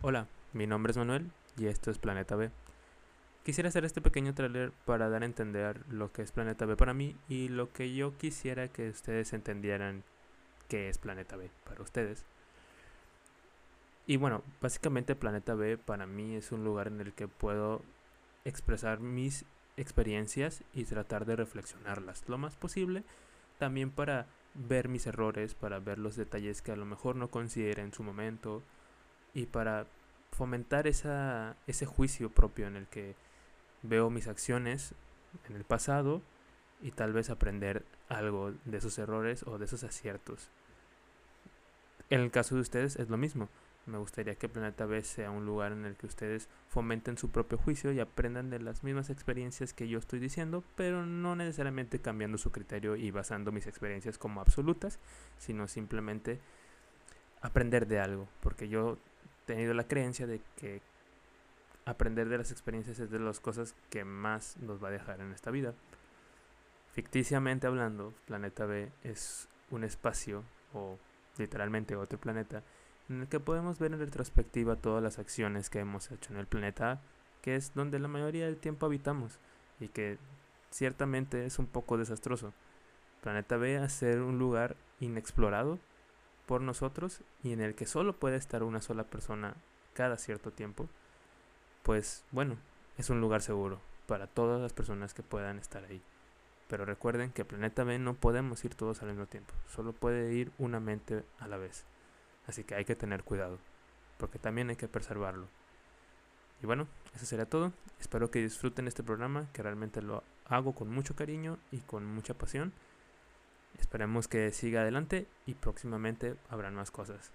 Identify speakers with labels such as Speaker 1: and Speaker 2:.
Speaker 1: Hola, mi nombre es Manuel y esto es Planeta B. Quisiera hacer este pequeño trailer para dar a entender lo que es Planeta B para mí y lo que yo quisiera que ustedes entendieran que es Planeta B para ustedes. Y bueno, básicamente Planeta B para mí es un lugar en el que puedo expresar mis experiencias y tratar de reflexionarlas lo más posible. También para ver mis errores, para ver los detalles que a lo mejor no consideré en su momento y para fomentar esa, ese juicio propio en el que veo mis acciones en el pasado y tal vez aprender algo de esos errores o de esos aciertos. En el caso de ustedes es lo mismo. Me gustaría que Planeta B sea un lugar en el que ustedes fomenten su propio juicio y aprendan de las mismas experiencias que yo estoy diciendo, pero no necesariamente cambiando su criterio y basando mis experiencias como absolutas, sino simplemente aprender de algo, porque yo tenido la creencia de que aprender de las experiencias es de las cosas que más nos va a dejar en esta vida. Ficticiamente hablando, Planeta B es un espacio o literalmente otro planeta en el que podemos ver en retrospectiva todas las acciones que hemos hecho en el planeta A, que es donde la mayoría del tiempo habitamos y que ciertamente es un poco desastroso. Planeta B a ser un lugar inexplorado por nosotros y en el que solo puede estar una sola persona cada cierto tiempo, pues bueno, es un lugar seguro para todas las personas que puedan estar ahí. Pero recuerden que Planeta B no podemos ir todos al mismo tiempo, solo puede ir una mente a la vez. Así que hay que tener cuidado, porque también hay que preservarlo. Y bueno, eso sería todo. Espero que disfruten este programa, que realmente lo hago con mucho cariño y con mucha pasión. Esperemos que siga adelante y próximamente habrán más cosas.